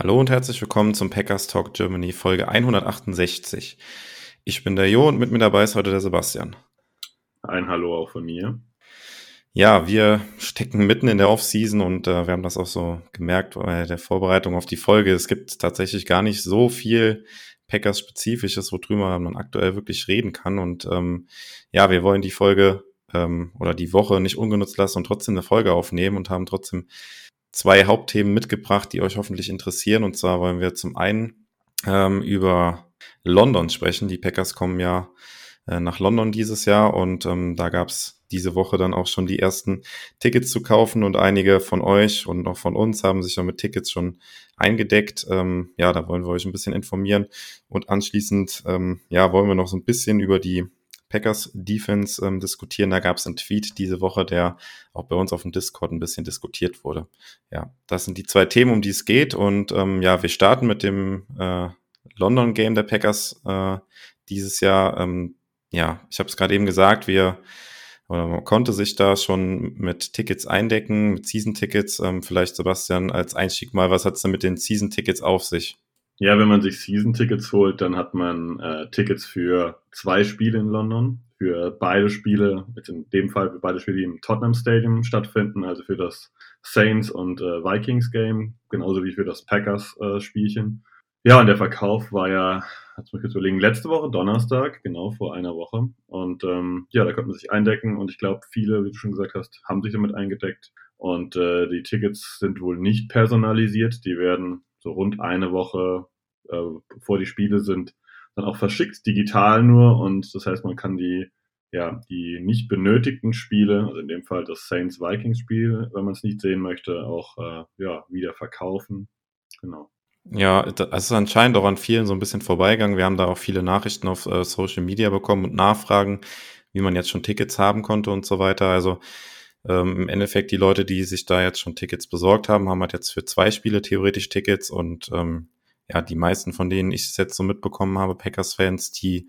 Hallo und herzlich willkommen zum Packers Talk Germany Folge 168. Ich bin der Jo und mit mir dabei ist heute der Sebastian. Ein Hallo auch von mir. Ja, wir stecken mitten in der Offseason und äh, wir haben das auch so gemerkt bei der Vorbereitung auf die Folge. Es gibt tatsächlich gar nicht so viel Packers-spezifisches, worüber man aktuell wirklich reden kann. Und ähm, ja, wir wollen die Folge ähm, oder die Woche nicht ungenutzt lassen und trotzdem eine Folge aufnehmen und haben trotzdem zwei Hauptthemen mitgebracht, die euch hoffentlich interessieren. Und zwar wollen wir zum einen ähm, über London sprechen. Die Packers kommen ja äh, nach London dieses Jahr und ähm, da gab's diese Woche dann auch schon die ersten Tickets zu kaufen und einige von euch und auch von uns haben sich ja mit Tickets schon eingedeckt. Ähm, ja, da wollen wir euch ein bisschen informieren und anschließend ähm, ja wollen wir noch so ein bisschen über die Packers Defense ähm, diskutieren. Da gab es einen Tweet diese Woche, der auch bei uns auf dem Discord ein bisschen diskutiert wurde. Ja, das sind die zwei Themen, um die es geht. Und ähm, ja, wir starten mit dem äh, London Game der Packers äh, dieses Jahr. Ähm, ja, ich habe es gerade eben gesagt, wir oder man konnte sich da schon mit Tickets eindecken, mit Season-Tickets. Ähm, vielleicht, Sebastian, als Einstieg mal, was hat es denn mit den Season-Tickets auf sich? Ja, wenn man sich Season-Tickets holt, dann hat man äh, Tickets für zwei Spiele in London, für beide Spiele, jetzt in dem Fall für beide Spiele, die im Tottenham Stadium stattfinden, also für das Saints und äh, Vikings Game, genauso wie für das Packers äh, Spielchen. Ja, und der Verkauf war ja, jetzt muss ich kurz überlegen, letzte Woche, Donnerstag, genau vor einer Woche. Und ähm, ja, da konnte man sich eindecken und ich glaube, viele, wie du schon gesagt hast, haben sich damit eingedeckt. Und äh, die Tickets sind wohl nicht personalisiert, die werden so rund eine Woche, äh, bevor die Spiele sind, dann auch verschickt, digital nur. Und das heißt, man kann die, ja, die nicht benötigten Spiele, also in dem Fall das Saints-Vikings-Spiel, wenn man es nicht sehen möchte, auch äh, ja, wieder verkaufen. Genau. Ja, es ist anscheinend auch an vielen so ein bisschen vorbeigegangen. Wir haben da auch viele Nachrichten auf äh, Social Media bekommen und Nachfragen, wie man jetzt schon Tickets haben konnte und so weiter. Also ähm, Im Endeffekt die Leute, die sich da jetzt schon Tickets besorgt haben, haben halt jetzt für zwei Spiele theoretisch Tickets und ähm, ja, die meisten von denen ich es jetzt so mitbekommen habe, Packers-Fans, die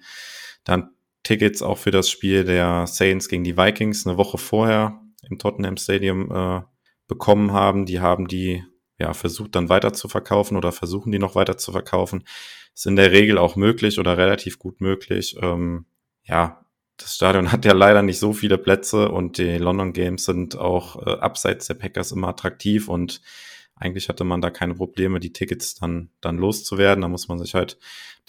dann Tickets auch für das Spiel der Saints gegen die Vikings eine Woche vorher im Tottenham Stadium äh, bekommen haben, die haben die ja versucht dann weiter zu verkaufen oder versuchen die noch weiter zu verkaufen. Ist in der Regel auch möglich oder relativ gut möglich. Ähm, ja, das Stadion hat ja leider nicht so viele Plätze und die London Games sind auch äh, abseits der Packers immer attraktiv und eigentlich hatte man da keine Probleme, die Tickets dann, dann loszuwerden. Da muss man sich halt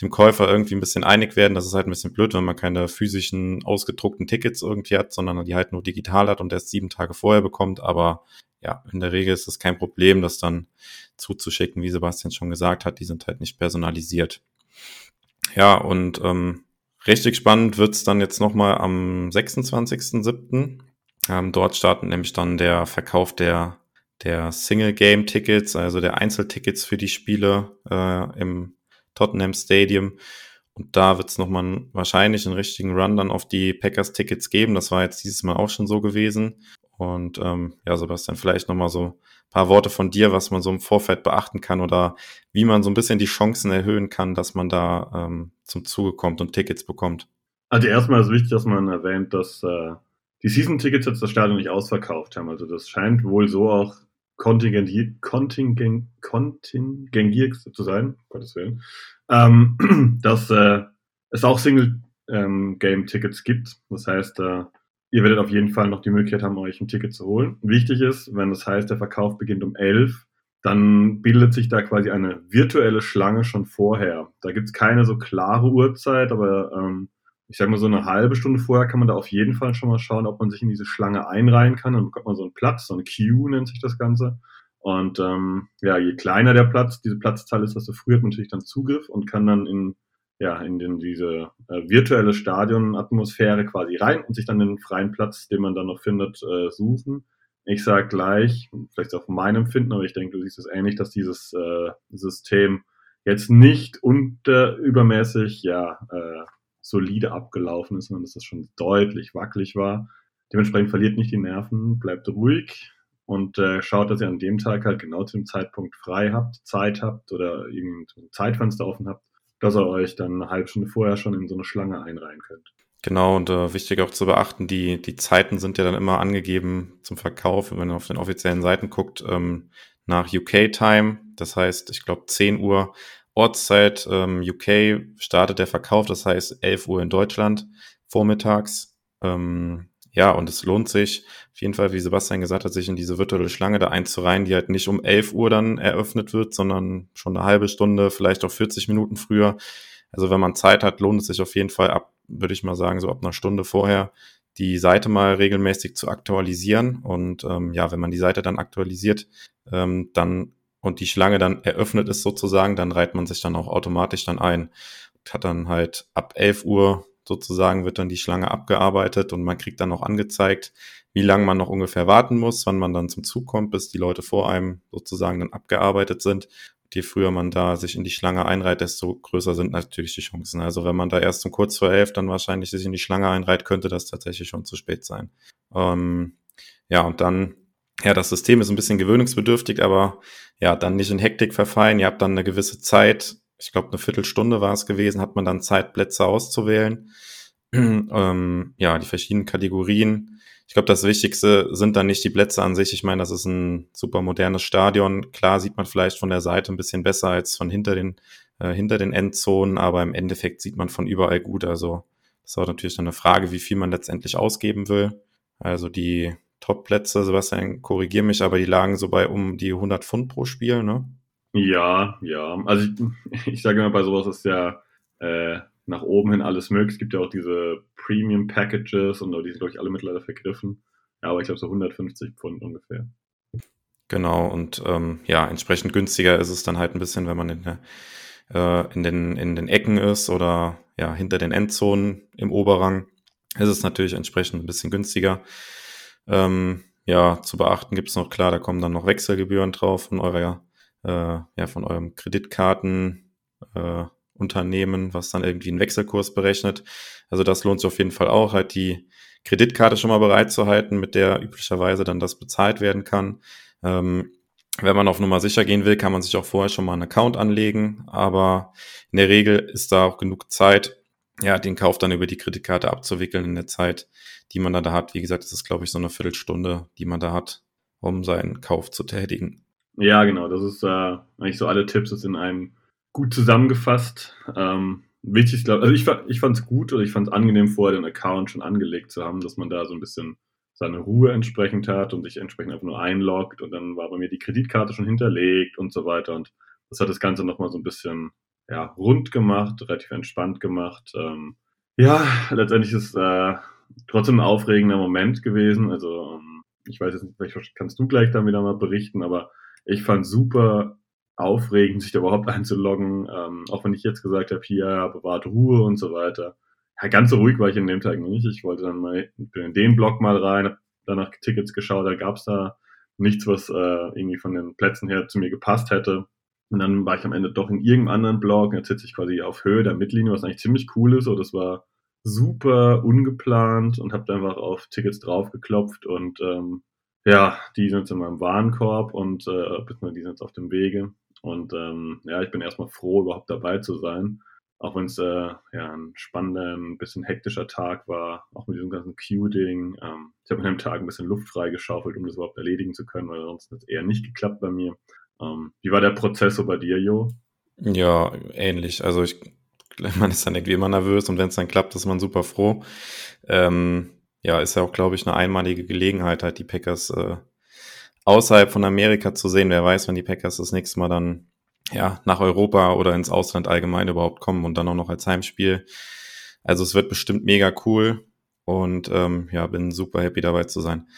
dem Käufer irgendwie ein bisschen einig werden. Das ist halt ein bisschen blöd, wenn man keine physischen, ausgedruckten Tickets irgendwie hat, sondern die halt nur digital hat und erst sieben Tage vorher bekommt. Aber ja, in der Regel ist es kein Problem, das dann zuzuschicken, wie Sebastian schon gesagt hat. Die sind halt nicht personalisiert. Ja, und ähm, Richtig spannend wird's dann jetzt nochmal am 26.07. Ähm, dort startet nämlich dann der Verkauf der, der Single-Game-Tickets, also der Einzeltickets für die Spiele äh, im Tottenham Stadium. Und da wird's nochmal wahrscheinlich einen richtigen Run dann auf die Packers-Tickets geben. Das war jetzt dieses Mal auch schon so gewesen. Und ähm, ja, Sebastian, vielleicht nochmal so paar Worte von dir, was man so im Vorfeld beachten kann oder wie man so ein bisschen die Chancen erhöhen kann, dass man da ähm, zum Zuge kommt und Tickets bekommt. Also erstmal ist wichtig, dass man erwähnt, dass äh, die Season-Tickets jetzt das Stadion nicht ausverkauft haben. Also das scheint wohl so auch kontingentiert, kontingent, zu sein, Gottes Willen, ähm, dass äh, es auch Single-Game-Tickets ähm, gibt. Das heißt, äh, ihr werdet auf jeden Fall noch die Möglichkeit haben, euch ein Ticket zu holen. Wichtig ist, wenn das heißt, der Verkauf beginnt um 11, dann bildet sich da quasi eine virtuelle Schlange schon vorher. Da gibt's keine so klare Uhrzeit, aber ähm, ich sage mal so eine halbe Stunde vorher kann man da auf jeden Fall schon mal schauen, ob man sich in diese Schlange einreihen kann. Dann bekommt man so einen Platz, so eine Queue nennt sich das Ganze. Und ähm, ja, je kleiner der Platz, diese Platzzahl ist, desto früher hat man natürlich dann Zugriff und kann dann in ja, in den, diese äh, virtuelle Stadionatmosphäre quasi rein und sich dann den freien Platz, den man dann noch findet, äh, suchen. Ich sage gleich, vielleicht von meinem Empfinden, aber ich denke, du siehst es ähnlich, dass dieses äh, System jetzt nicht unter übermäßig ja äh, solide abgelaufen ist, sondern dass das schon deutlich wackelig war. Dementsprechend verliert nicht die Nerven, bleibt ruhig und äh, schaut, dass ihr an dem Tag halt genau zu dem Zeitpunkt frei habt, Zeit habt oder irgendein Zeitfenster offen habt, dass ihr euch dann eine halbe Stunde vorher schon in so eine Schlange einreihen könnt. Genau, und äh, wichtig auch zu beachten, die, die Zeiten sind ja dann immer angegeben zum Verkauf, wenn man auf den offiziellen Seiten guckt, ähm, nach UK-Time. Das heißt, ich glaube 10 Uhr Ortszeit ähm, UK startet der Verkauf, das heißt 11 Uhr in Deutschland vormittags. Ähm, ja, und es lohnt sich auf jeden Fall, wie Sebastian gesagt hat, sich in diese virtuelle Schlange da einzureihen, die halt nicht um 11 Uhr dann eröffnet wird, sondern schon eine halbe Stunde, vielleicht auch 40 Minuten früher. Also wenn man Zeit hat, lohnt es sich auf jeden Fall ab, würde ich mal sagen, so ab einer Stunde vorher die Seite mal regelmäßig zu aktualisieren. Und ähm, ja, wenn man die Seite dann aktualisiert, ähm, dann und die Schlange dann eröffnet ist sozusagen, dann reiht man sich dann auch automatisch dann ein. Hat dann halt ab 11 Uhr sozusagen wird dann die Schlange abgearbeitet und man kriegt dann auch angezeigt, wie lange man noch ungefähr warten muss, wann man dann zum Zug kommt, bis die Leute vor einem sozusagen dann abgearbeitet sind. Je früher man da sich in die Schlange einreiht, desto größer sind natürlich die Chancen. Also wenn man da erst um kurz vor elf dann wahrscheinlich sich in die Schlange einreiht, könnte das tatsächlich schon zu spät sein. Ähm, ja, und dann ja, das System ist ein bisschen gewöhnungsbedürftig, aber ja, dann nicht in Hektik verfallen. Ihr habt dann eine gewisse Zeit, ich glaube eine Viertelstunde war es gewesen, hat man dann Zeit, Plätze auszuwählen. ähm, ja, die verschiedenen Kategorien. Ich glaube, das Wichtigste sind dann nicht die Plätze an sich. Ich meine, das ist ein super modernes Stadion. Klar sieht man vielleicht von der Seite ein bisschen besser als von hinter den, äh, hinter den Endzonen, aber im Endeffekt sieht man von überall gut. Also das ist natürlich dann eine Frage, wie viel man letztendlich ausgeben will. Also die Top-Plätze, Sebastian, korrigier mich, aber die lagen so bei um die 100 Pfund pro Spiel, ne? Ja, ja. Also ich, ich sage immer, bei sowas ist ja äh, nach oben hin alles möglich. Es gibt ja auch diese Premium-Packages und die sind, glaube ich, alle mittlerweile vergriffen. Ja, aber ich glaube so 150 Pfund ungefähr. Genau, und ähm, ja, entsprechend günstiger ist es dann halt ein bisschen, wenn man in, der, äh, in, den, in den Ecken ist oder ja, hinter den Endzonen im Oberrang. Ist es natürlich entsprechend ein bisschen günstiger. Ähm, ja, zu beachten gibt es noch klar, da kommen dann noch Wechselgebühren drauf von eurer, äh, ja, von eurem Kreditkartenunternehmen, äh, was dann irgendwie einen Wechselkurs berechnet. Also das lohnt sich auf jeden Fall auch, halt die Kreditkarte schon mal bereit zu halten, mit der üblicherweise dann das bezahlt werden kann. Ähm, wenn man auf Nummer sicher gehen will, kann man sich auch vorher schon mal einen Account anlegen, aber in der Regel ist da auch genug Zeit, ja, den Kauf dann über die Kreditkarte abzuwickeln in der Zeit, die man da hat. Wie gesagt, das ist, glaube ich, so eine Viertelstunde, die man da hat, um seinen Kauf zu tätigen. Ja, genau. Das ist äh, eigentlich so alle Tipps ist in einem gut zusammengefasst. Ähm, wichtig, glaube also ich, ich fand es gut oder ich fand es angenehm, vorher den Account schon angelegt zu haben, dass man da so ein bisschen seine Ruhe entsprechend hat und sich entsprechend einfach nur einloggt und dann war bei mir die Kreditkarte schon hinterlegt und so weiter und das hat das Ganze nochmal so ein bisschen ja, rund gemacht, relativ entspannt gemacht. Ähm, ja, letztendlich ist äh, trotzdem ein aufregender Moment gewesen. Also ähm, ich weiß jetzt nicht, vielleicht kannst du gleich dann wieder mal berichten, aber ich fand super aufregend, sich da überhaupt einzuloggen. Ähm, auch wenn ich jetzt gesagt habe, hier bewahrt Ruhe und so weiter. Ja, ganz so ruhig war ich in dem Tag nicht. Ich wollte dann mal bin in den Blog mal rein, hab danach Tickets geschaut, da gab's da nichts, was äh, irgendwie von den Plätzen her zu mir gepasst hätte. Und dann war ich am Ende doch in irgendeinem anderen Blog, jetzt sitze ich quasi auf Höhe der Mittellinie, was eigentlich ziemlich cool ist. So, das war super ungeplant und habe einfach auf Tickets draufgeklopft und ähm, ja, die sind jetzt in meinem Warenkorb und äh, die sind jetzt auf dem Wege. Und ähm, ja, ich bin erstmal froh, überhaupt dabei zu sein. Auch wenn es äh, ja, ein spannender, ein bisschen hektischer Tag war, auch mit diesem ganzen Q-Ding. Ähm, ich habe an dem Tag ein bisschen Luft freigeschaufelt, um das überhaupt erledigen zu können, weil sonst hat es eher nicht geklappt bei mir. Ähm, wie war der Prozess so bei dir, Jo? Ja, ähnlich. Also ich man ist dann irgendwie immer nervös und wenn es dann klappt, ist man super froh. Ähm, ja, ist ja auch, glaube ich, eine einmalige Gelegenheit, halt die Packers äh, außerhalb von Amerika zu sehen. Wer weiß, wenn die Packers das nächste Mal dann ja nach Europa oder ins Ausland allgemein überhaupt kommen und dann auch noch als Heimspiel. Also es wird bestimmt mega cool und ähm, ja, bin super happy dabei zu sein.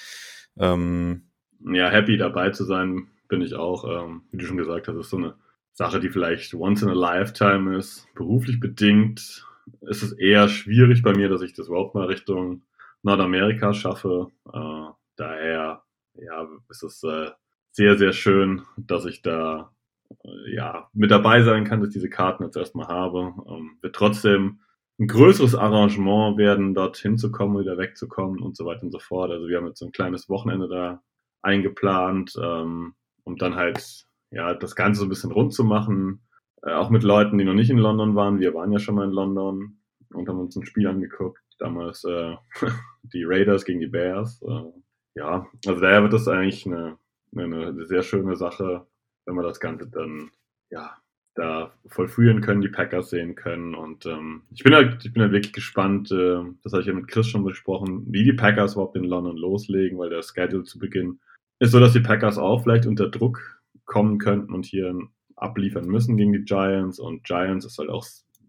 Ähm, ja, happy dabei zu sein bin ich auch. Ähm, wie du schon gesagt hast, ist so eine Sache, die vielleicht once in a lifetime ist, beruflich bedingt, ist es eher schwierig bei mir, dass ich das überhaupt mal Richtung Nordamerika schaffe. Äh, daher ja, ist es äh, sehr, sehr schön, dass ich da äh, ja, mit dabei sein kann, dass ich diese Karten jetzt erstmal habe. Ähm, wird trotzdem ein größeres Arrangement werden, dort hinzukommen, wieder wegzukommen und so weiter und so fort. Also wir haben jetzt so ein kleines Wochenende da eingeplant, ähm, um dann halt ja das Ganze so ein bisschen rund zu machen. Äh, auch mit Leuten, die noch nicht in London waren. Wir waren ja schon mal in London und haben uns ein Spiel angeguckt. Damals äh, die Raiders gegen die Bears. Äh, ja, also daher wird das eigentlich eine, eine, sehr schöne Sache, wenn wir das Ganze dann ja da vollführen können, die Packers sehen können. Und ähm, ich bin halt, ich bin halt wirklich gespannt, äh, das habe ich ja mit Chris schon besprochen, wie die Packers überhaupt in London loslegen, weil der Schedule zu Beginn ist so, dass die Packers auch vielleicht unter Druck kommen könnten und hier abliefern müssen gegen die Giants. Und Giants ist halt auch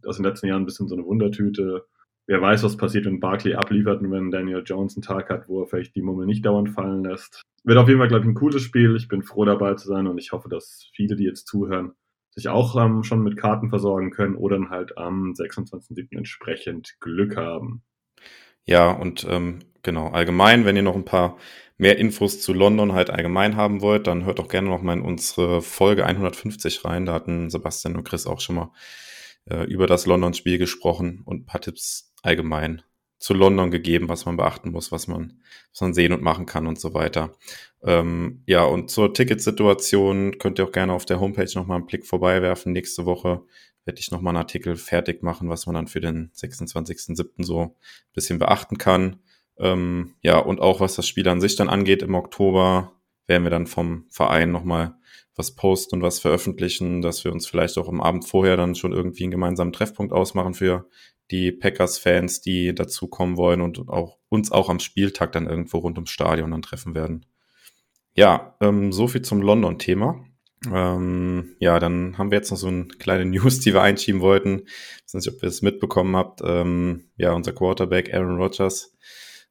aus den letzten Jahren ein bisschen so eine Wundertüte. Wer weiß, was passiert, wenn Barkley abliefert und wenn Daniel Jones einen Tag hat, wo er vielleicht die Mummel nicht dauernd fallen lässt. Wird auf jeden Fall, glaube ich, ein cooles Spiel. Ich bin froh dabei zu sein und ich hoffe, dass viele, die jetzt zuhören, sich auch ähm, schon mit Karten versorgen können oder dann halt am 26.07. entsprechend Glück haben. Ja, und ähm, genau, allgemein, wenn ihr noch ein paar mehr Infos zu London halt allgemein haben wollt, dann hört doch gerne noch mal in unsere Folge 150 rein. Da hatten Sebastian und Chris auch schon mal äh, über das London-Spiel gesprochen und ein paar Tipps allgemein zu London gegeben, was man beachten muss, was man, was man sehen und machen kann und so weiter. Ähm, ja, und zur Ticketsituation könnt ihr auch gerne auf der Homepage nochmal einen Blick vorbeiwerfen. Nächste Woche werde ich nochmal einen Artikel fertig machen, was man dann für den 26.07. so ein bisschen beachten kann. Ähm, ja, und auch was das Spiel an sich dann angeht, im Oktober werden wir dann vom Verein nochmal was posten und was veröffentlichen, dass wir uns vielleicht auch am Abend vorher dann schon irgendwie einen gemeinsamen Treffpunkt ausmachen für die Packers-Fans, die dazukommen wollen und auch uns auch am Spieltag dann irgendwo rund ums Stadion dann treffen werden. Ja, ähm, so viel zum London-Thema. Ähm, ja, dann haben wir jetzt noch so eine kleine News, die wir einschieben wollten. Ich weiß nicht, ob ihr es mitbekommen habt. Ähm, ja, unser Quarterback Aaron Rodgers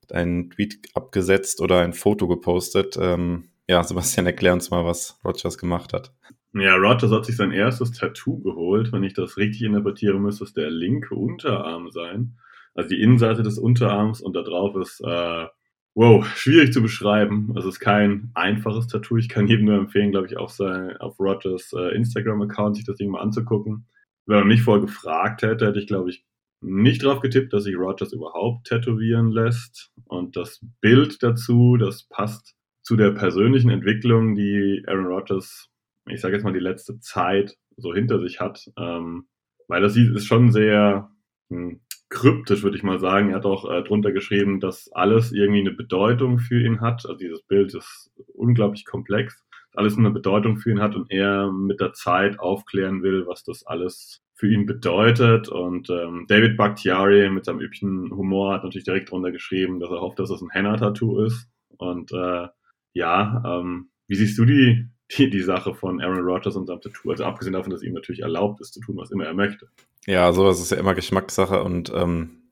hat einen Tweet abgesetzt oder ein Foto gepostet. Ähm, ja, Sebastian, erklär uns mal, was Rodgers gemacht hat. Ja, Rogers hat sich sein erstes Tattoo geholt. Wenn ich das richtig interpretiere, müsste es der linke Unterarm sein. Also die Innenseite des Unterarms und da drauf ist, äh, wow, schwierig zu beschreiben. Es ist kein einfaches Tattoo. Ich kann jedem nur empfehlen, glaube ich, auf, sein, auf Rogers äh, Instagram-Account sich das Ding mal anzugucken. Wenn man mich vorher gefragt hätte, hätte ich, glaube ich, nicht drauf getippt, dass sich Rogers überhaupt tätowieren lässt. Und das Bild dazu, das passt zu der persönlichen Entwicklung, die Aaron Rodgers ich sage jetzt mal, die letzte Zeit so hinter sich hat. Ähm, weil das ist schon sehr hm, kryptisch, würde ich mal sagen. Er hat auch äh, drunter geschrieben, dass alles irgendwie eine Bedeutung für ihn hat. Also dieses Bild ist unglaublich komplex. Alles eine Bedeutung für ihn hat und er mit der Zeit aufklären will, was das alles für ihn bedeutet. Und ähm, David Bakhtiari mit seinem üblichen Humor hat natürlich direkt drunter geschrieben, dass er hofft, dass es ein Henna-Tattoo ist. Und äh, ja, ähm, wie siehst du die die, die Sache von Aaron Rodgers und seinem Tattoo. Also abgesehen davon, dass ihm natürlich erlaubt ist zu tun, was immer er möchte. Ja, sowas ist ja immer Geschmackssache und ähm,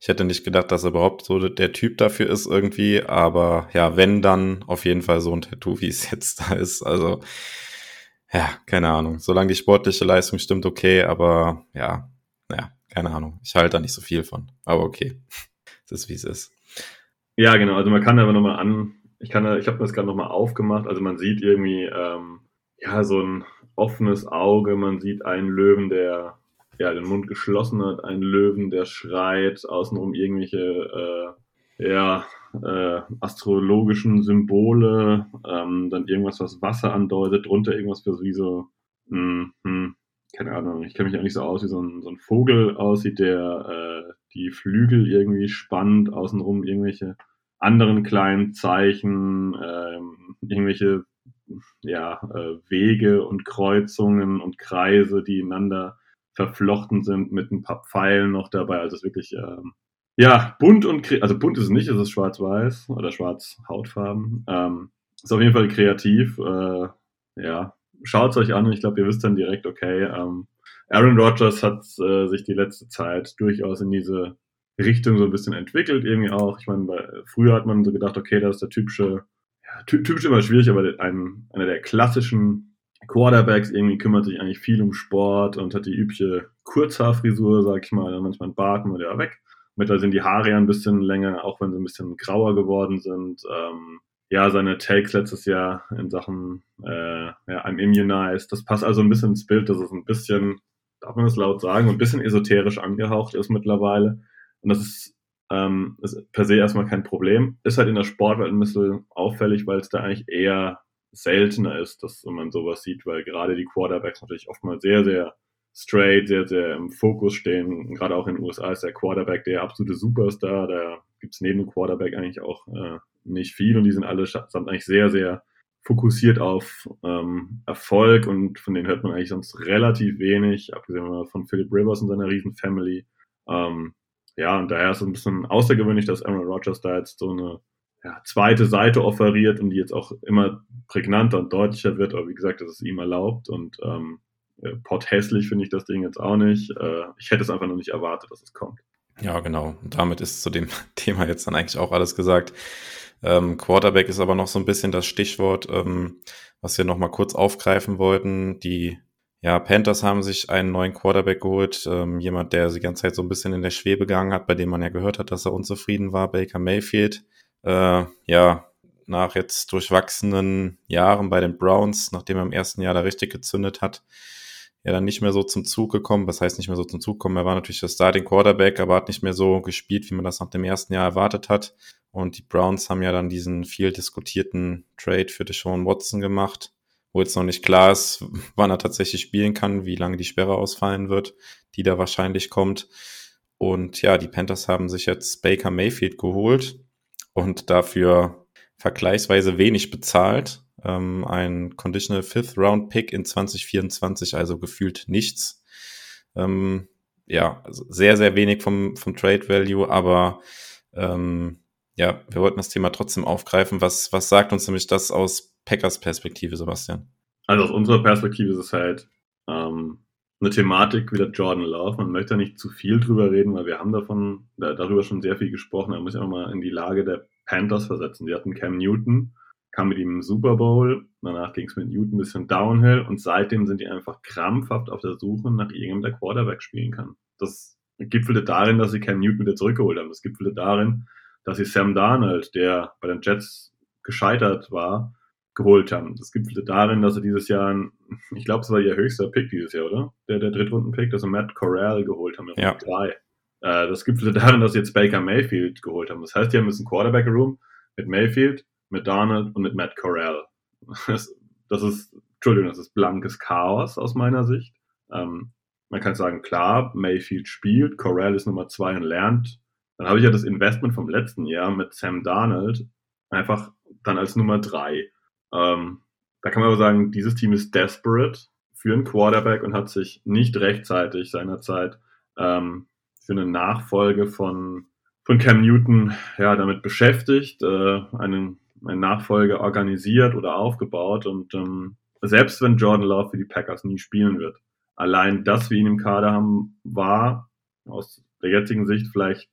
ich hätte nicht gedacht, dass er überhaupt so der Typ dafür ist irgendwie, aber ja, wenn dann auf jeden Fall so ein Tattoo, wie es jetzt da ist. Also ja, keine Ahnung. Solange die sportliche Leistung stimmt, okay, aber ja, naja, keine Ahnung. Ich halte da nicht so viel von. Aber okay. Es ist, wie es ist. Ja, genau. Also man kann aber nochmal an, ich kann, ich habe das gerade nochmal aufgemacht. Also man sieht irgendwie ähm, ja so ein offenes Auge. Man sieht einen Löwen, der ja den Mund geschlossen hat, einen Löwen, der schreit, außenrum irgendwelche äh, ja äh, astrologischen Symbole, ähm, dann irgendwas, was Wasser andeutet, drunter irgendwas für wie so mh, mh, keine Ahnung, ich kenne mich auch nicht so aus, wie so ein, so ein Vogel aussieht, der äh, die Flügel irgendwie spannt, außenrum irgendwelche anderen kleinen Zeichen, äh, irgendwelche ja, äh, Wege und Kreuzungen und Kreise, die ineinander verflochten sind mit ein paar Pfeilen noch dabei. Also es ist wirklich ähm, ja bunt und also bunt ist es nicht, es ist schwarz-weiß oder schwarz-hautfarben. Ähm, ist auf jeden Fall kreativ. Äh, ja, schaut es euch an ich glaube, ihr wisst dann direkt, okay, ähm, Aaron Rodgers hat äh, sich die letzte Zeit durchaus in diese Richtung so ein bisschen entwickelt, irgendwie auch. Ich meine, früher hat man so gedacht, okay, das ist der typische, ja, typisch immer schwierig, aber ein, einer der klassischen Quarterbacks irgendwie kümmert sich eigentlich viel um Sport und hat die übliche Kurzhaarfrisur, sag ich mal, manchmal ein Bart, mal der weg. Mittlerweile sind die Haare ja ein bisschen länger, auch wenn sie ein bisschen grauer geworden sind. Ähm, ja, seine Takes letztes Jahr in Sachen äh, ja, I'm immunized. Das passt also ein bisschen ins Bild, dass es ein bisschen, darf man das laut sagen, ein bisschen esoterisch angehaucht ist mittlerweile. Und das ist, ähm, ist per se erstmal kein Problem. Ist halt in der Sportwelt ein bisschen auffällig, weil es da eigentlich eher seltener ist, dass man sowas sieht, weil gerade die Quarterbacks natürlich oftmals sehr, sehr straight, sehr, sehr im Fokus stehen. Gerade auch in den USA ist der Quarterback der absolute Superstar. Da gibt es neben dem Quarterback eigentlich auch äh, nicht viel und die sind alle sind eigentlich sehr, sehr fokussiert auf ähm, Erfolg und von denen hört man eigentlich sonst relativ wenig, abgesehen von Philip Rivers und seiner riesen Family. Ähm, ja, und daher ist es ein bisschen außergewöhnlich, dass Aaron Rodgers da jetzt so eine ja, zweite Seite offeriert und die jetzt auch immer prägnanter und deutlicher wird, aber wie gesagt, das ist ihm erlaubt und ähm, pot hässlich finde ich das Ding jetzt auch nicht. Äh, ich hätte es einfach noch nicht erwartet, dass es kommt. Ja, genau. Und damit ist zu dem Thema jetzt dann eigentlich auch alles gesagt. Ähm, Quarterback ist aber noch so ein bisschen das Stichwort, ähm, was wir noch mal kurz aufgreifen wollten. Die ja, Panthers haben sich einen neuen Quarterback geholt, ähm, jemand, der die ganze Zeit so ein bisschen in der Schwebe gegangen hat, bei dem man ja gehört hat, dass er unzufrieden war, Baker Mayfield. Äh, ja, nach jetzt durchwachsenen Jahren bei den Browns, nachdem er im ersten Jahr da richtig gezündet hat, ja dann nicht mehr so zum Zug gekommen. Was heißt nicht mehr so zum Zug kommen? Er war natürlich der Starting Quarterback, aber hat nicht mehr so gespielt, wie man das nach dem ersten Jahr erwartet hat. Und die Browns haben ja dann diesen viel diskutierten Trade für Deshaun Watson gemacht, wo jetzt noch nicht klar ist, wann er tatsächlich spielen kann, wie lange die Sperre ausfallen wird, die da wahrscheinlich kommt. Und ja, die Panthers haben sich jetzt Baker Mayfield geholt und dafür vergleichsweise wenig bezahlt. Ähm, ein Conditional Fifth Round Pick in 2024, also gefühlt nichts. Ähm, ja, also sehr, sehr wenig vom, vom Trade Value, aber ähm, ja, wir wollten das Thema trotzdem aufgreifen. Was, was sagt uns nämlich das aus Packers Perspektive, Sebastian? Also aus unserer Perspektive ist es halt ähm, eine Thematik wie der Jordan Love. Man möchte da nicht zu viel drüber reden, weil wir haben davon, da, darüber schon sehr viel gesprochen. Man muss ja auch mal in die Lage der Panthers versetzen. Die hatten Cam Newton, kam mit ihm im Super Bowl, danach ging es mit Newton ein bisschen downhill und seitdem sind die einfach krampfhaft auf der Suche nach irgendjemandem, der Quarterback spielen kann. Das gipfelte darin, dass sie Cam Newton wieder zurückgeholt haben. Das gipfelte darin, dass sie Sam Darnold, der bei den Jets gescheitert war, geholt haben. Das gipfelte darin, dass sie dieses Jahr, ich glaube, es war ihr höchster Pick dieses Jahr, oder? Der, der Drittrunden-Pick, dass sie Matt Corral geholt haben. Ja. Drei. Äh, das gipfelte darin, dass sie jetzt Baker Mayfield geholt haben. Das heißt, die haben jetzt einen Quarterback-Room mit Mayfield, mit Darnold und mit Matt Corral. Das, das ist, Entschuldigung, das ist blankes Chaos aus meiner Sicht. Ähm, man kann sagen, klar, Mayfield spielt, Corral ist Nummer zwei und lernt. Dann habe ich ja das Investment vom letzten Jahr mit Sam Darnold einfach dann als Nummer drei. Ähm, da kann man aber sagen, dieses Team ist desperate für einen Quarterback und hat sich nicht rechtzeitig seinerzeit ähm, für eine Nachfolge von, von Cam Newton ja, damit beschäftigt, äh, einen, einen Nachfolger organisiert oder aufgebaut. Und ähm, selbst wenn Jordan Love für die Packers nie spielen wird, allein das wir ihn im Kader haben, war aus der jetzigen Sicht vielleicht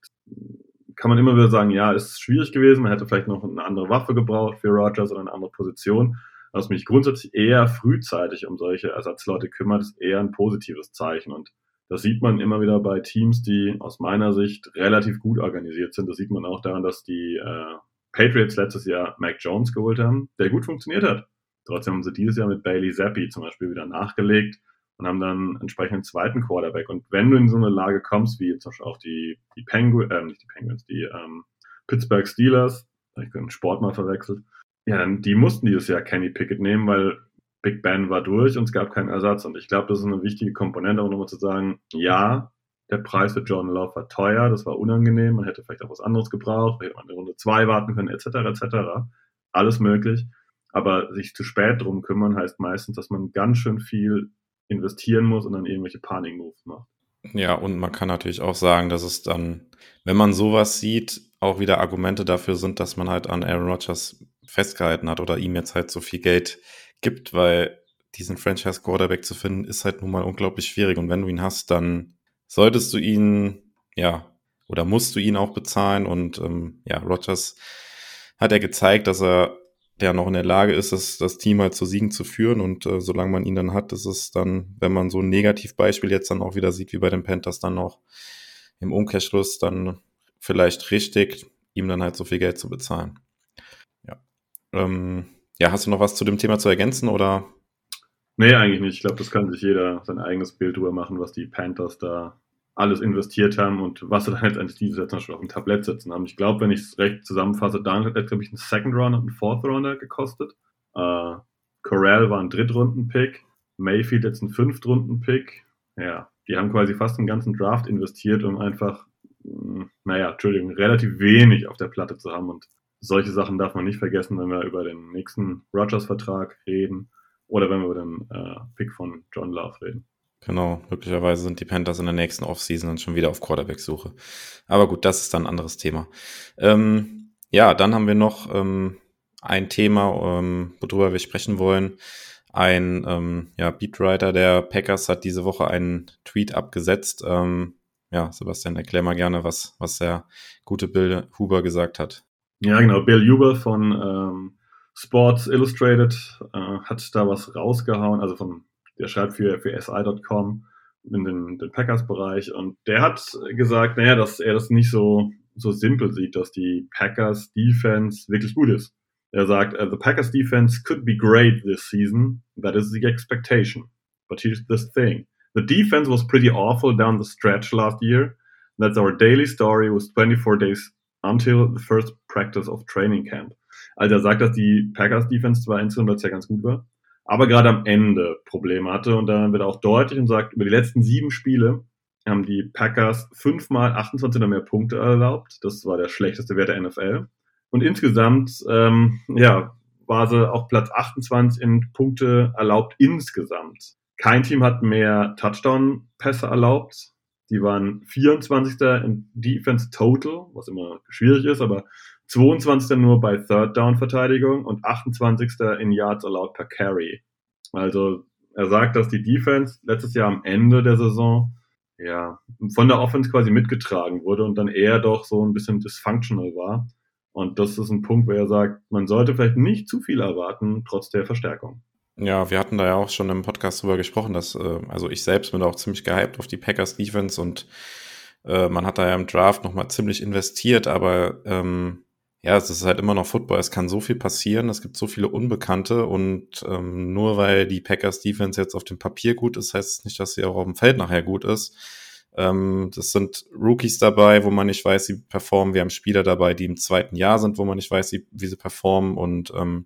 kann man immer wieder sagen, ja, ist schwierig gewesen, man hätte vielleicht noch eine andere Waffe gebraucht für Rogers oder eine andere Position. Was mich grundsätzlich eher frühzeitig um solche Ersatzleute kümmert, ist eher ein positives Zeichen. Und das sieht man immer wieder bei Teams, die aus meiner Sicht relativ gut organisiert sind. Das sieht man auch daran, dass die äh, Patriots letztes Jahr Mac Jones geholt haben, der gut funktioniert hat. Trotzdem haben sie dieses Jahr mit Bailey Zappi zum Beispiel wieder nachgelegt und haben dann entsprechend einen zweiten Quarterback. Und wenn du in so eine Lage kommst, wie zum Beispiel auch die, die Penguins, äh, nicht die Penguins, die ähm, Pittsburgh Steelers, ich den Sport mal verwechselt, ja, dann, die mussten dieses Jahr Kenny Pickett nehmen, weil Big Ben war durch und es gab keinen Ersatz. Und ich glaube, das ist eine wichtige Komponente, um nochmal zu sagen, ja, der Preis für Jordan Love war teuer, das war unangenehm, man hätte vielleicht auch was anderes gebraucht, hätte man eine Runde zwei warten können, etc., etc. Alles möglich. Aber sich zu spät drum kümmern heißt meistens, dass man ganz schön viel investieren muss und dann irgendwelche Panik-Moves macht. Ja, und man kann natürlich auch sagen, dass es dann, wenn man sowas sieht, auch wieder Argumente dafür sind, dass man halt an Aaron Rodgers festgehalten hat oder ihm jetzt halt so viel Geld gibt, weil diesen Franchise Quarterback zu finden, ist halt nun mal unglaublich schwierig. Und wenn du ihn hast, dann solltest du ihn, ja, oder musst du ihn auch bezahlen. Und ähm, ja, Rodgers hat er gezeigt, dass er der noch in der Lage ist, das, das Team halt zu Siegen zu führen. Und äh, solange man ihn dann hat, ist es dann, wenn man so ein Negativbeispiel jetzt dann auch wieder sieht, wie bei den Panthers, dann noch im Umkehrschluss dann vielleicht richtig, ihm dann halt so viel Geld zu bezahlen. Ja. Ähm, ja, hast du noch was zu dem Thema zu ergänzen oder? Nee, eigentlich nicht. Ich glaube, das kann sich jeder sein eigenes Bild drüber machen, was die Panthers da alles investiert haben und was sie dann letztendlich diese jetzt Beispiel auf dem Tablett sitzen haben. Ich glaube, wenn ich es recht zusammenfasse, Daniel hat, glaube ich, einen Second Rounder und einen Fourth Rounder gekostet. Äh, Corral war ein Drittrunden-Pick. Mayfield jetzt ein Fünftrunden-Pick. Ja, die haben quasi fast einen ganzen Draft investiert, um einfach, hm, naja, Entschuldigung, relativ wenig auf der Platte zu haben. Und solche Sachen darf man nicht vergessen, wenn wir über den nächsten Rogers-Vertrag reden oder wenn wir über den äh, Pick von John Love reden. Genau, möglicherweise sind die Panthers in der nächsten Offseason dann schon wieder auf Quarterback-Suche. Aber gut, das ist dann ein anderes Thema. Ähm, ja, dann haben wir noch ähm, ein Thema, ähm, worüber wir sprechen wollen. Ein ähm, ja, Beatwriter der Packers hat diese Woche einen Tweet abgesetzt. Ähm, ja, Sebastian, erklär mal gerne, was, was der gute Bill Huber gesagt hat. Ja, genau. Bill Huber von ähm, Sports Illustrated äh, hat da was rausgehauen, also von der schreibt für, für SI.com in den, den Packers-Bereich und der hat gesagt, naja, dass er das nicht so, so simpel sieht, dass die Packers Defense wirklich gut ist. Er sagt, uh, the Packers defense could be great this season. That is the expectation. But here's the thing. The defense was pretty awful down the stretch last year. That's our daily story with 24 days until the first practice of training camp. Also er sagt, dass die Packers Defense zwar insgesamt ja ganz gut war, aber gerade am Ende Probleme hatte. Und dann wird er auch deutlich und sagt, über die letzten sieben Spiele haben die Packers fünfmal 28 oder mehr Punkte erlaubt. Das war der schlechteste Wert der NFL. Und insgesamt, ähm, ja, war sie auch Platz 28 in Punkte erlaubt insgesamt. Kein Team hat mehr Touchdown-Pässe erlaubt. Die waren 24. in Defense Total, was immer schwierig ist, aber 22. nur bei Third Down Verteidigung und 28. in Yards allowed per Carry. Also er sagt, dass die Defense letztes Jahr am Ende der Saison ja von der Offense quasi mitgetragen wurde und dann eher doch so ein bisschen dysfunctional war. Und das ist ein Punkt, wo er sagt, man sollte vielleicht nicht zu viel erwarten, trotz der Verstärkung. Ja, wir hatten da ja auch schon im Podcast drüber gesprochen, dass, äh, also ich selbst bin auch ziemlich gehypt auf die Packers Defense und äh, man hat da ja im Draft nochmal ziemlich investiert, aber ähm, ja, es ist halt immer noch Football. Es kann so viel passieren. Es gibt so viele Unbekannte und ähm, nur weil die Packers Defense jetzt auf dem Papier gut ist, heißt es nicht, dass sie auch auf dem Feld nachher gut ist. Ähm, das sind Rookies dabei, wo man nicht weiß, wie performen. Wir haben Spieler dabei, die im zweiten Jahr sind, wo man nicht weiß, wie, wie sie performen. Und ähm,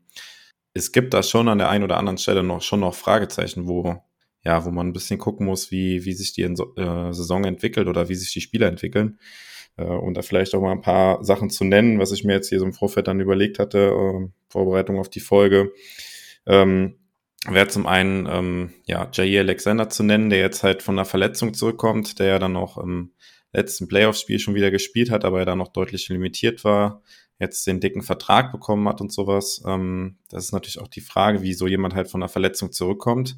es gibt da schon an der einen oder anderen Stelle noch schon noch Fragezeichen, wo ja, wo man ein bisschen gucken muss, wie wie sich die äh, Saison entwickelt oder wie sich die Spieler entwickeln äh, und da vielleicht auch mal ein paar Sachen zu nennen, was ich mir jetzt hier so im Vorfeld dann überlegt hatte, äh, Vorbereitung auf die Folge. Ähm, Wäre zum einen ähm, ja Jair Alexander zu nennen, der jetzt halt von einer Verletzung zurückkommt, der ja dann auch im letzten Playoff-Spiel schon wieder gespielt hat, aber er da noch deutlich limitiert war, jetzt den dicken Vertrag bekommen hat und sowas. Ähm, das ist natürlich auch die Frage, wie so jemand halt von einer Verletzung zurückkommt.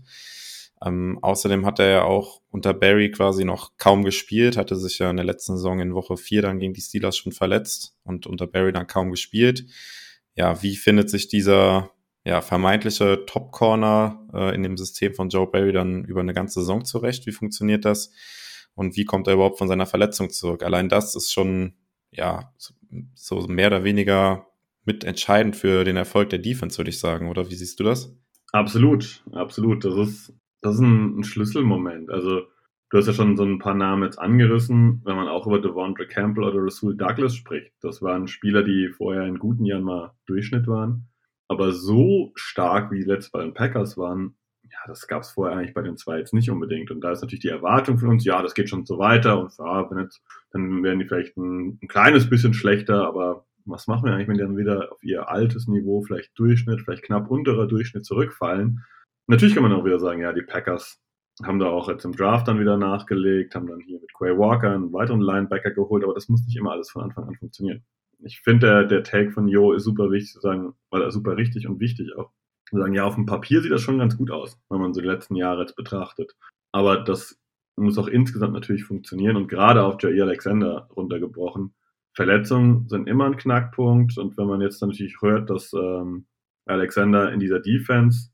Ähm, außerdem hat er ja auch unter Barry quasi noch kaum gespielt, hatte sich ja in der letzten Saison in Woche 4 dann gegen die Steelers schon verletzt und unter Barry dann kaum gespielt. Ja, wie findet sich dieser ja, vermeintliche Top-Corner äh, in dem System von Joe Barry dann über eine ganze Saison zurecht? Wie funktioniert das? Und wie kommt er überhaupt von seiner Verletzung zurück? Allein das ist schon, ja, so mehr oder weniger mitentscheidend für den Erfolg der Defense, würde ich sagen, oder wie siehst du das? Absolut, absolut. Das ist das ist ein, ein Schlüsselmoment. Also, du hast ja schon so ein paar Namen jetzt angerissen, wenn man auch über Devondre Campbell oder Rasul Douglas spricht. Das waren Spieler, die vorher in guten Jahren mal Durchschnitt waren. Aber so stark, wie letztes bei den Packers waren, ja, das gab es vorher eigentlich bei den zwei jetzt nicht unbedingt. Und da ist natürlich die Erwartung von uns, ja, das geht schon so weiter und ja, wenn jetzt, dann werden die vielleicht ein, ein kleines bisschen schlechter, aber was machen wir eigentlich, wenn die dann wieder auf ihr altes Niveau, vielleicht Durchschnitt, vielleicht knapp unterer Durchschnitt zurückfallen? Natürlich kann man auch wieder sagen, ja, die Packers haben da auch jetzt im Draft dann wieder nachgelegt, haben dann hier mit Quay Walker einen weiteren Linebacker geholt, aber das muss nicht immer alles von Anfang an funktionieren. Ich finde, der, der Take von Jo ist super wichtig zu sagen, weil super richtig und wichtig auch. Zu sagen, ja, auf dem Papier sieht das schon ganz gut aus, wenn man so die letzten Jahre jetzt betrachtet. Aber das muss auch insgesamt natürlich funktionieren und gerade auf Jair Alexander runtergebrochen. Verletzungen sind immer ein Knackpunkt und wenn man jetzt natürlich hört, dass ähm, Alexander in dieser Defense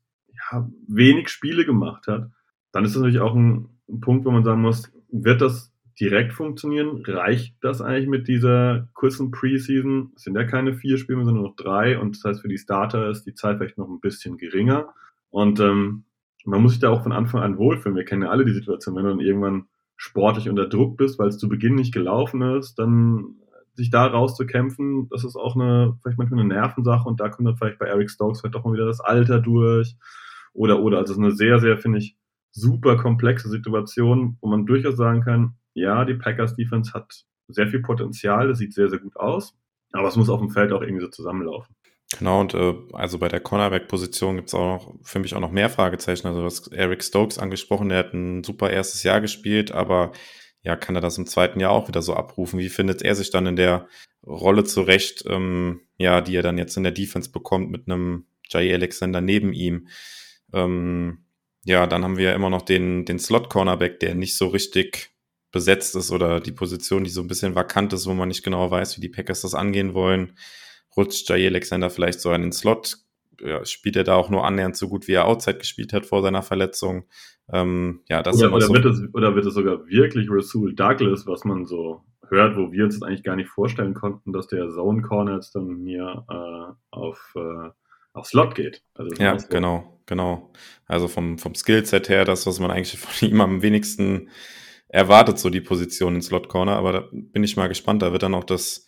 wenig Spiele gemacht hat, dann ist das natürlich auch ein, Punkt, wo man sagen muss, wird das direkt funktionieren? Reicht das eigentlich mit dieser kurzen Preseason? Es sind ja keine vier Spiele, sondern nur noch drei und das heißt, für die Starter ist die Zeit vielleicht noch ein bisschen geringer. Und ähm, man muss sich da auch von Anfang an wohlfühlen. Wir kennen ja alle die Situation, wenn du dann irgendwann sportlich unter Druck bist, weil es zu Beginn nicht gelaufen ist, dann sich da rauszukämpfen, das ist auch eine, vielleicht manchmal eine Nervensache und da kommt dann vielleicht bei Eric Stokes vielleicht doch mal wieder das Alter durch oder, oder. Also es ist eine sehr, sehr, finde ich, super komplexe Situation, wo man durchaus sagen kann, ja, die Packers Defense hat sehr viel Potenzial, das sieht sehr, sehr gut aus, aber es muss auf dem Feld auch irgendwie so zusammenlaufen. Genau, und äh, also bei der Cornerback-Position gibt es auch noch für mich auch noch mehr Fragezeichen. Also hast Eric Stokes angesprochen, der hat ein super erstes Jahr gespielt, aber ja, kann er das im zweiten Jahr auch wieder so abrufen? Wie findet er sich dann in der Rolle zurecht, ähm, ja, die er dann jetzt in der Defense bekommt mit einem Jay Alexander neben ihm? Ähm, ja, dann haben wir ja immer noch den, den Slot-Cornerback, der nicht so richtig besetzt ist oder die Position, die so ein bisschen vakant ist, wo man nicht genau weiß, wie die Packers das angehen wollen rutscht Jay Alexander vielleicht so an den Slot, ja, spielt er da auch nur annähernd so gut, wie er Outside gespielt hat vor seiner Verletzung. Ähm, ja, das oder, oder, so wird es, oder wird es sogar wirklich Rasul Douglas, was man so hört, wo wir uns eigentlich gar nicht vorstellen konnten, dass der Zone Corner jetzt dann hier äh, auf, äh, auf Slot geht. Also ja, genau, genau. Also vom, vom Skillset her, das, was man eigentlich von ihm am wenigsten erwartet, so die Position in Slot Corner. Aber da bin ich mal gespannt. Da wird dann auch das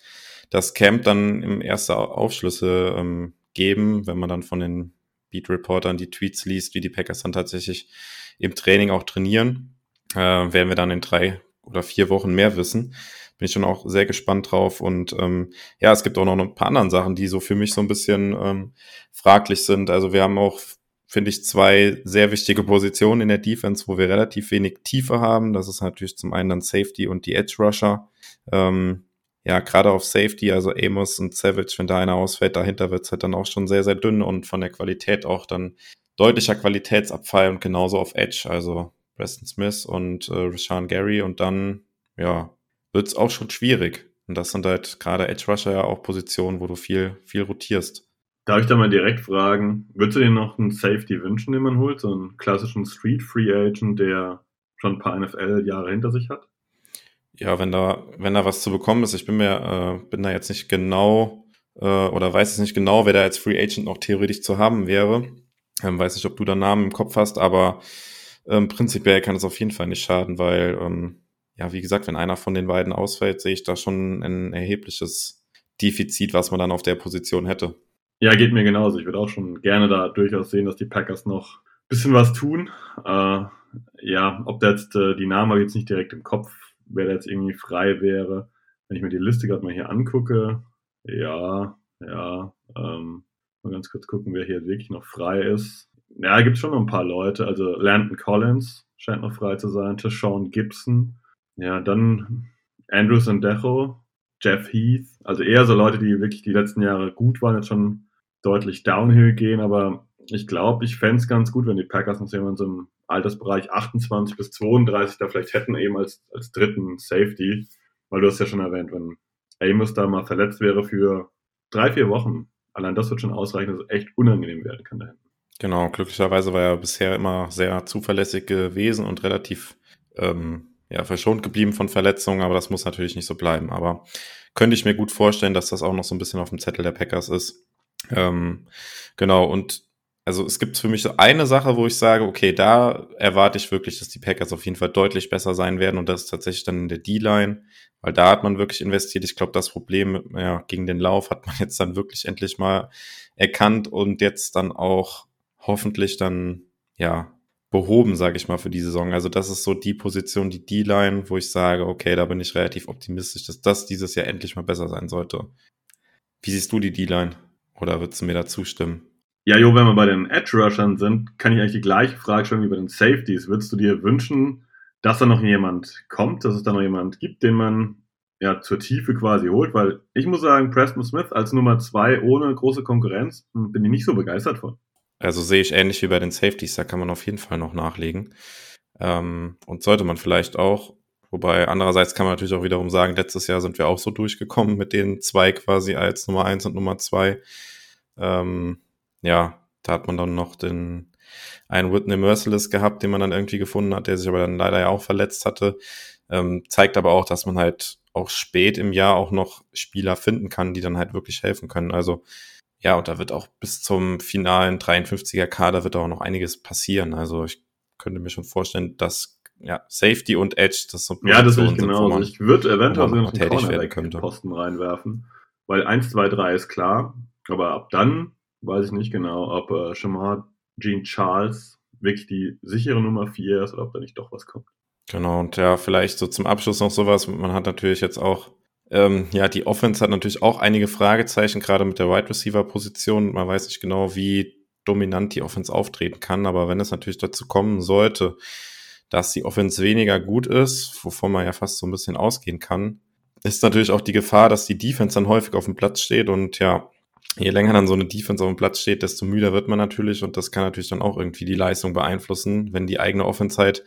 das Camp dann im ersten Aufschlüsse ähm, geben, wenn man dann von den Beat-Reportern die Tweets liest, wie die Packers dann tatsächlich im Training auch trainieren, äh, werden wir dann in drei oder vier Wochen mehr wissen. Bin ich schon auch sehr gespannt drauf. Und ähm, ja, es gibt auch noch ein paar andere Sachen, die so für mich so ein bisschen ähm, fraglich sind. Also wir haben auch, finde ich, zwei sehr wichtige Positionen in der Defense, wo wir relativ wenig Tiefe haben. Das ist natürlich zum einen dann Safety und die Edge Rusher. Ähm, ja, gerade auf Safety, also Amos und Savage, wenn da einer ausfällt, dahinter wird es halt dann auch schon sehr, sehr dünn und von der Qualität auch dann deutlicher Qualitätsabfall und genauso auf Edge, also Preston Smith und äh, Rashawn Gary und dann, ja, wird es auch schon schwierig. Und das sind halt gerade Edge Rusher ja auch Positionen, wo du viel, viel rotierst. Darf ich da mal direkt fragen, würdest du dir noch einen Safety wünschen, den man holt? So einen klassischen Street Free Agent, der schon ein paar NFL-Jahre hinter sich hat? ja, wenn da, wenn da was zu bekommen ist, ich bin mir, äh, bin da jetzt nicht genau äh, oder weiß es nicht genau, wer da als Free Agent noch theoretisch zu haben wäre. Ähm, weiß nicht, ob du da Namen im Kopf hast, aber ähm, prinzipiell kann es auf jeden Fall nicht schaden, weil, ähm, ja, wie gesagt, wenn einer von den beiden ausfällt, sehe ich da schon ein erhebliches Defizit, was man dann auf der Position hätte. Ja, geht mir genauso. Ich würde auch schon gerne da durchaus sehen, dass die Packers noch ein bisschen was tun. Äh, ja, ob da jetzt äh, die Namen habe ich jetzt nicht direkt im Kopf, wer da jetzt irgendwie frei wäre. Wenn ich mir die Liste gerade mal hier angucke, ja, ja, ähm, mal ganz kurz gucken, wer hier wirklich noch frei ist. Ja, gibt schon noch ein paar Leute. Also Landon Collins scheint noch frei zu sein, Tashawn Gibson. Ja, dann Andrew Sandejo, Jeff Heath. Also eher so Leute, die wirklich die letzten Jahre gut waren, jetzt schon deutlich downhill gehen. Aber ich glaube, ich fände es ganz gut, wenn die Packers noch jemanden so im Altersbereich 28 bis 32 da vielleicht hätten, eben als, als dritten Safety. Weil du hast ja schon erwähnt, wenn Amos da mal verletzt wäre für drei, vier Wochen, allein das wird schon ausreichen, dass es echt unangenehm werden kann da hinten. Genau, glücklicherweise war er bisher immer sehr zuverlässig gewesen und relativ ähm, ja, verschont geblieben von Verletzungen, aber das muss natürlich nicht so bleiben. Aber könnte ich mir gut vorstellen, dass das auch noch so ein bisschen auf dem Zettel der Packers ist. Ähm, genau, und also es gibt für mich so eine Sache, wo ich sage, okay, da erwarte ich wirklich, dass die Packers auf jeden Fall deutlich besser sein werden und das ist tatsächlich dann in der D-Line, weil da hat man wirklich investiert. Ich glaube, das Problem ja, gegen den Lauf hat man jetzt dann wirklich endlich mal erkannt und jetzt dann auch hoffentlich dann ja behoben, sage ich mal, für die Saison. Also das ist so die Position, die D-Line, wo ich sage, okay, da bin ich relativ optimistisch, dass das dieses Jahr endlich mal besser sein sollte. Wie siehst du die D-Line? Oder würdest du mir da zustimmen? Ja, Jo, wenn wir bei den Edge-Rushern sind, kann ich eigentlich die gleiche Frage stellen wie bei den Safeties. Würdest du dir wünschen, dass da noch jemand kommt, dass es da noch jemand gibt, den man ja zur Tiefe quasi holt? Weil ich muss sagen, Preston Smith als Nummer zwei ohne große Konkurrenz hm, bin ich nicht so begeistert von. Also sehe ich ähnlich wie bei den Safeties, da kann man auf jeden Fall noch nachlegen. Ähm, und sollte man vielleicht auch. Wobei andererseits kann man natürlich auch wiederum sagen, letztes Jahr sind wir auch so durchgekommen mit den zwei quasi als Nummer eins und Nummer zwei. Ähm, ja, da hat man dann noch den einen Whitney Merciless gehabt, den man dann irgendwie gefunden hat, der sich aber dann leider ja auch verletzt hatte. Ähm, zeigt aber auch, dass man halt auch spät im Jahr auch noch Spieler finden kann, die dann halt wirklich helfen können. Also ja, und da wird auch bis zum finalen 53er Kader wird auch noch einiges passieren. Also ich könnte mir schon vorstellen, dass ja, Safety und Edge, das so Ja, das ich genau. Also ich würde eventuell sogar noch einen Cornerback-Posten reinwerfen, weil 1, 2, 3 ist klar, aber ab dann weiß ich nicht genau, ob äh, Shamar Jean Charles wirklich die sichere Nummer 4 ist oder ob da nicht doch was kommt. Genau, und ja, vielleicht so zum Abschluss noch sowas. Man hat natürlich jetzt auch, ähm, ja, die Offense hat natürlich auch einige Fragezeichen, gerade mit der Wide Receiver Position. Man weiß nicht genau, wie dominant die Offense auftreten kann, aber wenn es natürlich dazu kommen sollte, dass die Offense weniger gut ist, wovon man ja fast so ein bisschen ausgehen kann, ist natürlich auch die Gefahr, dass die Defense dann häufig auf dem Platz steht und ja, je länger dann so eine Defense auf dem Platz steht, desto müder wird man natürlich und das kann natürlich dann auch irgendwie die Leistung beeinflussen, wenn die eigene Offense halt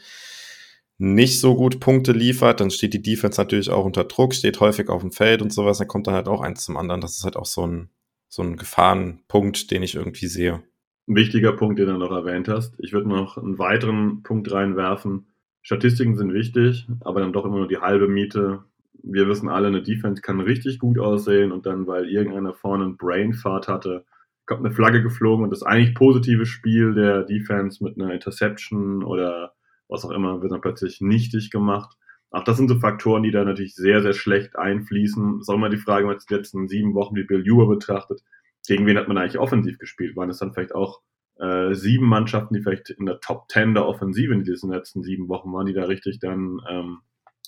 nicht so gut Punkte liefert, dann steht die Defense natürlich auch unter Druck, steht häufig auf dem Feld und sowas, dann kommt dann halt auch eins zum anderen. Das ist halt auch so ein, so ein Gefahrenpunkt, den ich irgendwie sehe. Ein wichtiger Punkt, den du noch erwähnt hast. Ich würde noch einen weiteren Punkt reinwerfen. Statistiken sind wichtig, aber dann doch immer nur die halbe Miete. Wir wissen alle, eine Defense kann richtig gut aussehen und dann, weil irgendeiner vorne einen Brainfart hatte, kommt eine Flagge geflogen und das eigentlich positive Spiel der Defense mit einer Interception oder was auch immer, wird dann plötzlich nichtig gemacht. Auch das sind so Faktoren, die da natürlich sehr, sehr schlecht einfließen. Ist auch die Frage, wenn man die letzten sieben Wochen wie Bill Ewer betrachtet, gegen wen hat man eigentlich offensiv gespielt? Waren es dann vielleicht auch äh, sieben Mannschaften, die vielleicht in der Top Ten der Offensive in diesen letzten sieben Wochen waren, die da richtig dann ähm,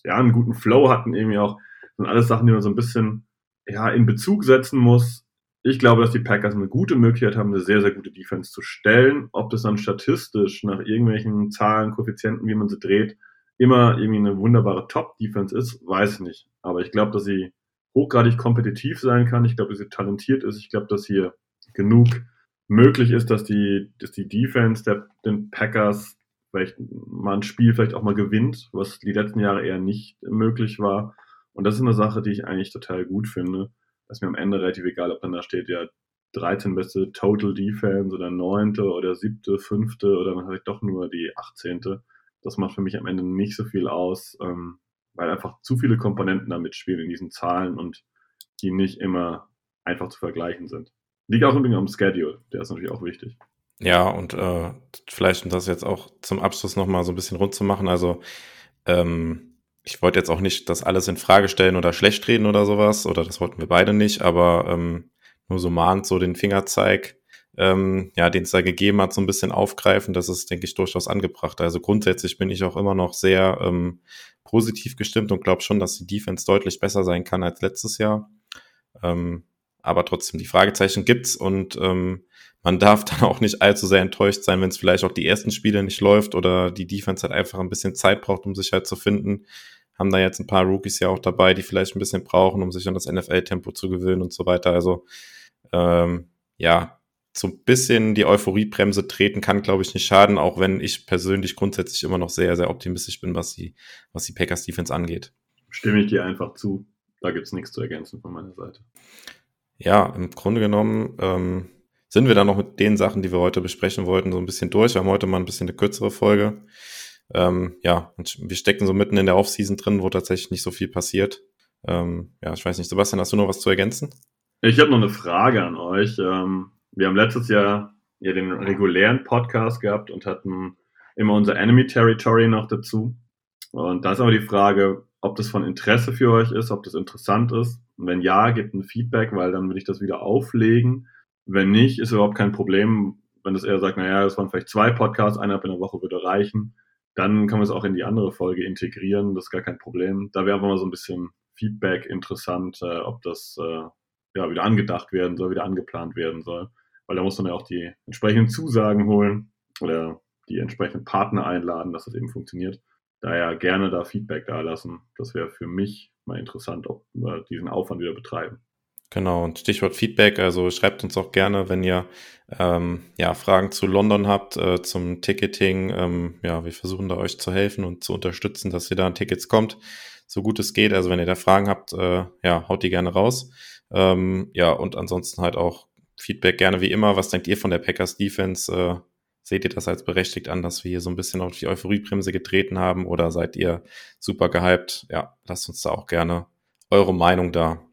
ja einen guten Flow hatten, irgendwie auch. Das sind alles Sachen, die man so ein bisschen ja in Bezug setzen muss. Ich glaube, dass die Packers eine gute Möglichkeit haben, eine sehr, sehr gute Defense zu stellen. Ob das dann statistisch nach irgendwelchen Zahlen, Koeffizienten, wie man sie dreht, immer irgendwie eine wunderbare Top-Defense ist, weiß ich nicht. Aber ich glaube, dass sie hochgradig kompetitiv sein kann. Ich glaube, dass sie talentiert ist. Ich glaube, dass hier genug möglich ist, dass die, dass die Defense der den Packers vielleicht mal ein Spiel vielleicht auch mal gewinnt, was die letzten Jahre eher nicht möglich war. Und das ist eine Sache, die ich eigentlich total gut finde ist mir am Ende relativ egal, ob dann da steht, ja, 13 beste Total Defense oder 9. oder 7., 5. oder dann halt doch nur die 18. Das macht für mich am Ende nicht so viel aus, ähm, weil einfach zu viele Komponenten da mitspielen in diesen Zahlen und die nicht immer einfach zu vergleichen sind. Liegt auch übrigens am Schedule, der ist natürlich auch wichtig. Ja, und äh, vielleicht, um das jetzt auch zum Abschluss nochmal so ein bisschen rund zu machen, also ähm, ich wollte jetzt auch nicht das alles in Frage stellen oder schlecht reden oder sowas, oder das wollten wir beide nicht, aber ähm, nur so mahnt so den Fingerzeig, ähm, ja, den es da gegeben hat, so ein bisschen aufgreifen, das ist, denke ich, durchaus angebracht. Also grundsätzlich bin ich auch immer noch sehr ähm, positiv gestimmt und glaube schon, dass die Defense deutlich besser sein kann als letztes Jahr. Ähm, aber trotzdem, die Fragezeichen gibt's und ähm, man darf dann auch nicht allzu sehr enttäuscht sein, wenn es vielleicht auch die ersten Spiele nicht läuft oder die Defense halt einfach ein bisschen Zeit braucht, um sich halt zu finden. Haben da jetzt ein paar Rookies ja auch dabei, die vielleicht ein bisschen brauchen, um sich an das NFL-Tempo zu gewöhnen und so weiter. Also ähm, ja, so ein bisschen die Euphoriebremse treten kann, glaube ich, nicht schaden, auch wenn ich persönlich grundsätzlich immer noch sehr, sehr optimistisch bin, was die, was die Packers Defense angeht. Stimme ich dir einfach zu. Da gibt's nichts zu ergänzen von meiner Seite. Ja, im Grunde genommen ähm, sind wir dann noch mit den Sachen, die wir heute besprechen wollten, so ein bisschen durch. Wir haben heute mal ein bisschen eine kürzere Folge. Ähm, ja, und wir stecken so mitten in der Offseason drin, wo tatsächlich nicht so viel passiert. Ähm, ja, ich weiß nicht, Sebastian, hast du noch was zu ergänzen? Ich habe noch eine Frage an euch. Ähm, wir haben letztes Jahr ja den regulären Podcast gehabt und hatten immer unser Enemy Territory noch dazu. Und da ist aber die Frage, ob das von Interesse für euch ist, ob das interessant ist. Und wenn ja, gebt ein Feedback, weil dann will ich das wieder auflegen. Wenn nicht, ist überhaupt kein Problem. Wenn das eher sagt, naja, das waren vielleicht zwei Podcasts, einer in der Woche würde reichen, dann kann man es auch in die andere Folge integrieren. Das ist gar kein Problem. Da wäre einfach mal so ein bisschen Feedback interessant, äh, ob das äh, ja wieder angedacht werden soll, wieder angeplant werden soll. Weil da muss man ja auch die entsprechenden Zusagen holen oder die entsprechenden Partner einladen, dass das eben funktioniert. Daher gerne da Feedback da lassen. Das wäre für mich mal interessant, ob wir diesen Aufwand wieder betreiben. Genau, und Stichwort Feedback, also schreibt uns auch gerne, wenn ihr ähm, ja, Fragen zu London habt, äh, zum Ticketing. Ähm, ja, wir versuchen da euch zu helfen und zu unterstützen, dass ihr da an Tickets kommt, so gut es geht. Also wenn ihr da Fragen habt, äh, ja, haut die gerne raus. Ähm, ja, und ansonsten halt auch Feedback gerne wie immer. Was denkt ihr von der Packers Defense? Äh, Seht ihr das als berechtigt an, dass wir hier so ein bisschen auf die Euphoriebremse getreten haben oder seid ihr super gehypt? Ja, lasst uns da auch gerne eure Meinung da.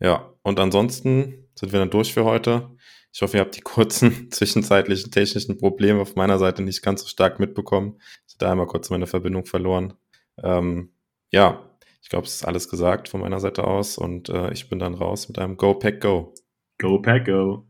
Ja, und ansonsten sind wir dann durch für heute. Ich hoffe, ihr habt die kurzen zwischenzeitlichen technischen Probleme auf meiner Seite nicht ganz so stark mitbekommen. Ich hatte einmal kurz meine Verbindung verloren. Ähm, ja, ich glaube, es ist alles gesagt von meiner Seite aus und äh, ich bin dann raus mit einem Go Pack Go. Go Pack Go.